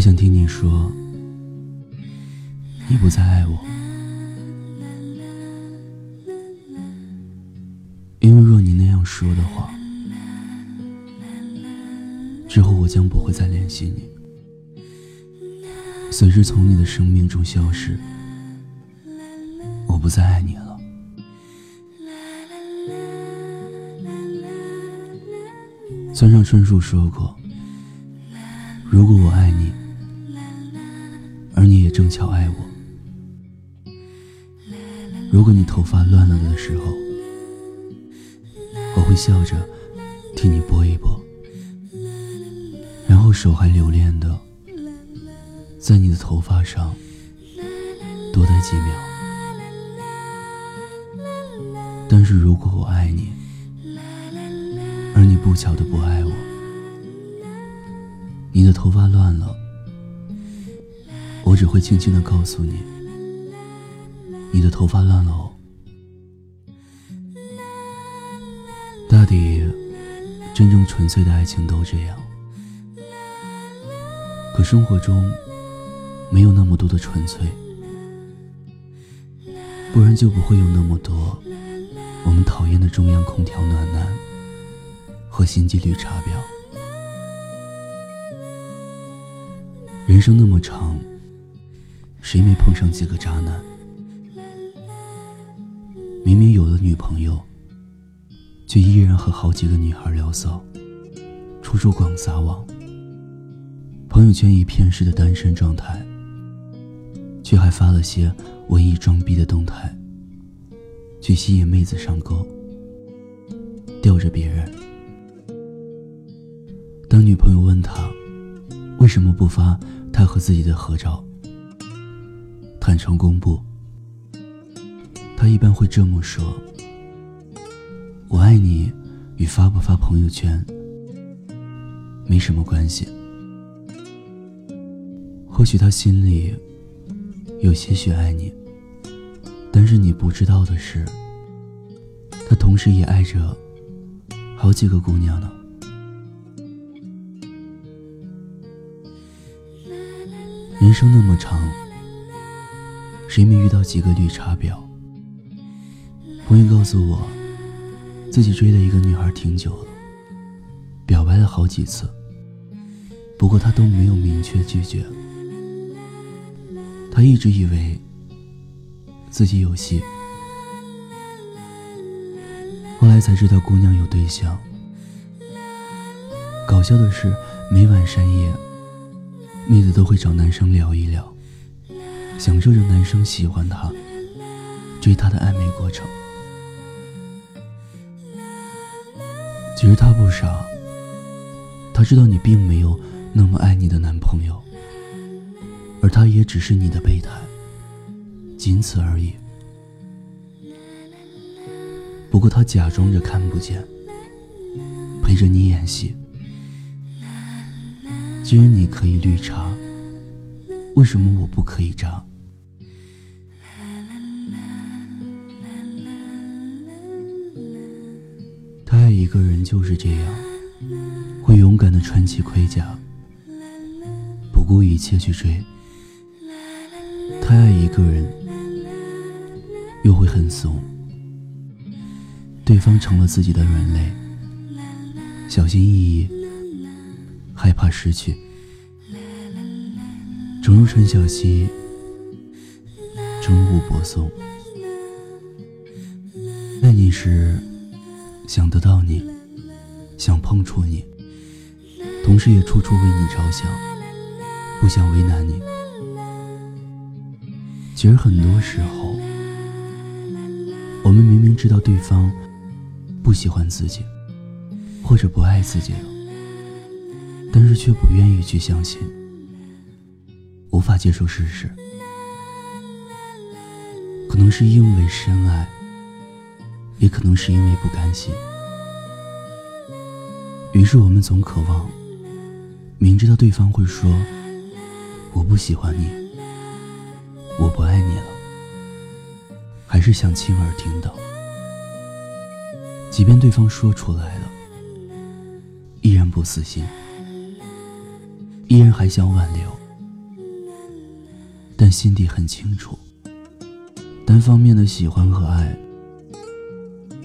我想听你说，你不再爱我，因为若你那样说的话，之后我将不会再联系你，随之从你的生命中消失。我不再爱你了。村上春树说过：“如果我爱你。”正巧爱我。如果你头发乱了的时候，我会笑着替你拨一拨，然后手还留恋的在你的头发上多待几秒。但是如果我爱你，而你不巧的不爱我，你的头发乱了。我只会轻轻的告诉你，你的头发乱了哦。大抵，真正纯粹的爱情都这样。可生活中，没有那么多的纯粹，不然就不会有那么多我们讨厌的中央空调暖男和心机绿茶婊。人生那么长。谁没碰上几个渣男？明明有了女朋友，却依然和好几个女孩聊骚，处处广撒网。朋友圈一片式的单身状态，却还发了些文艺装逼的动态，去吸引妹子上钩，吊着别人。当女朋友问他为什么不发他和自己的合照？坦诚公布，他一般会这么说：“我爱你，与发不发朋友圈没什么关系。”或许他心里有些许爱你，但是你不知道的是，他同时也爱着好几个姑娘呢。人生那么长。谁没遇到几个绿茶婊？朋友告诉我，自己追了一个女孩挺久了，表白了好几次，不过她都没有明确拒绝。他一直以为自己有戏，后来才知道姑娘有对象。搞笑的是，每晚深夜，妹子都会找男生聊一聊。享受着男生喜欢她、追她的暧昧过程。其实他不傻，他知道你并没有那么爱你的男朋友，而他也只是你的备胎，仅此而已。不过他假装着看不见，陪着你演戏。既然你可以绿茶，为什么我不可以渣？他爱一个人就是这样，会勇敢的穿起盔甲，不顾一切去追。太爱一个人，又会很怂。对方成了自己的软肋，小心翼翼，害怕失去。正如陈小希，真悟泊松，爱你时。想得到你，想碰触你，同时也处处为你着想，不想为难你。其实很多时候，我们明明知道对方不喜欢自己，或者不爱自己了，但是却不愿意去相信，无法接受事实。可能是因为深爱。也可能是因为不甘心，于是我们总渴望，明知道对方会说“我不喜欢你，我不爱你了”，还是想亲耳听到。即便对方说出来了，依然不死心，依然还想挽留，但心底很清楚，单方面的喜欢和爱，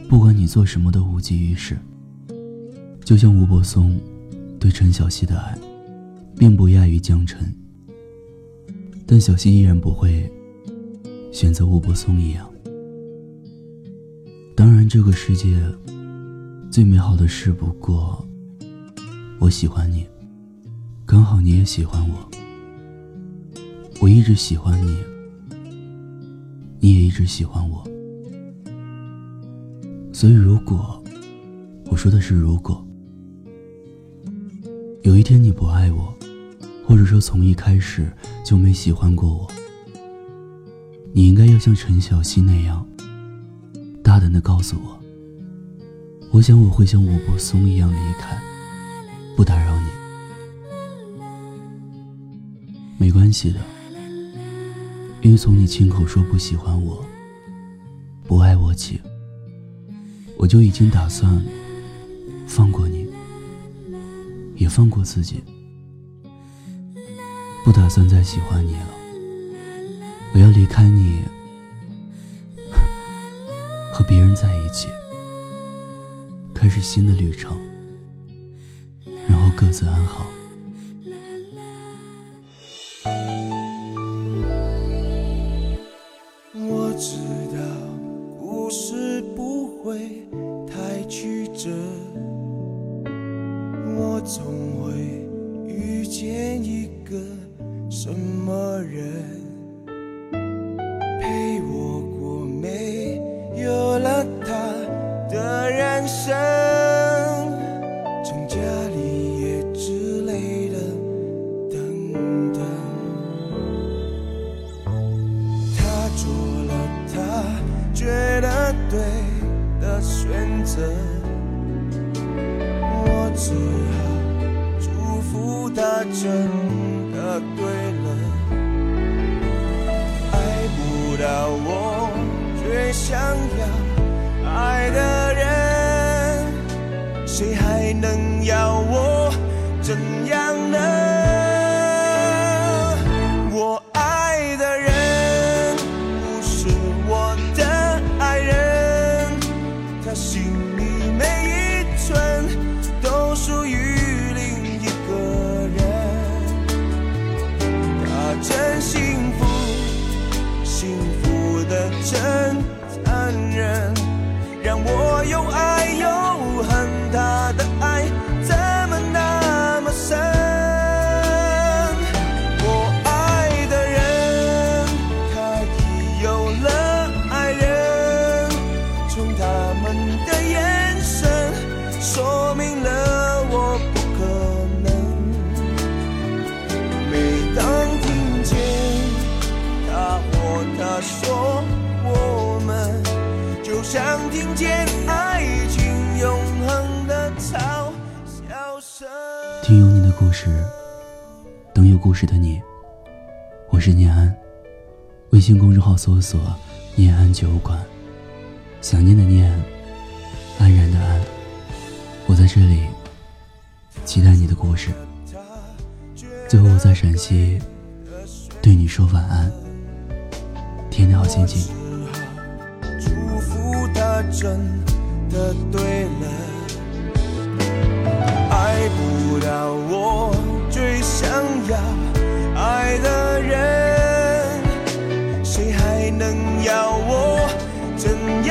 不管你做什么都无济于事。就像吴柏松对陈小希的爱，并不亚于江辰，但小希依然不会选择吴柏松一样。当然，这个世界最美好的事不过，我喜欢你，刚好你也喜欢我，我一直喜欢你，你也一直喜欢我。所以，如果我说的是如果。有一天你不爱我，或者说从一开始就没喜欢过我，你应该要像陈小希那样，大胆的告诉我。我想我会像吴柏松一样离开，不打扰你。没关系的，因为从你亲口说不喜欢我、不爱我起，我就已经打算放过你。也放过自己，不打算再喜欢你了。我要离开你，和别人在一起，开始新的旅程，然后各自安好。总会遇见一个什么人，陪我过没有了他的人生，成家立业之类的等等。他做了他觉得对的选择。我最想要爱的人，谁还能要我怎样呢？想听见爱情永恒的嘲笑声。听有你的故事，等有故事的你。我是念安，微信公众号搜索“念安酒馆”，想念的念，安然的安。我在这里，期待你的故事。最后，我在陕西对你说晚安，天天好心情。真的对了，爱不到我最想要爱的人，谁还能要我真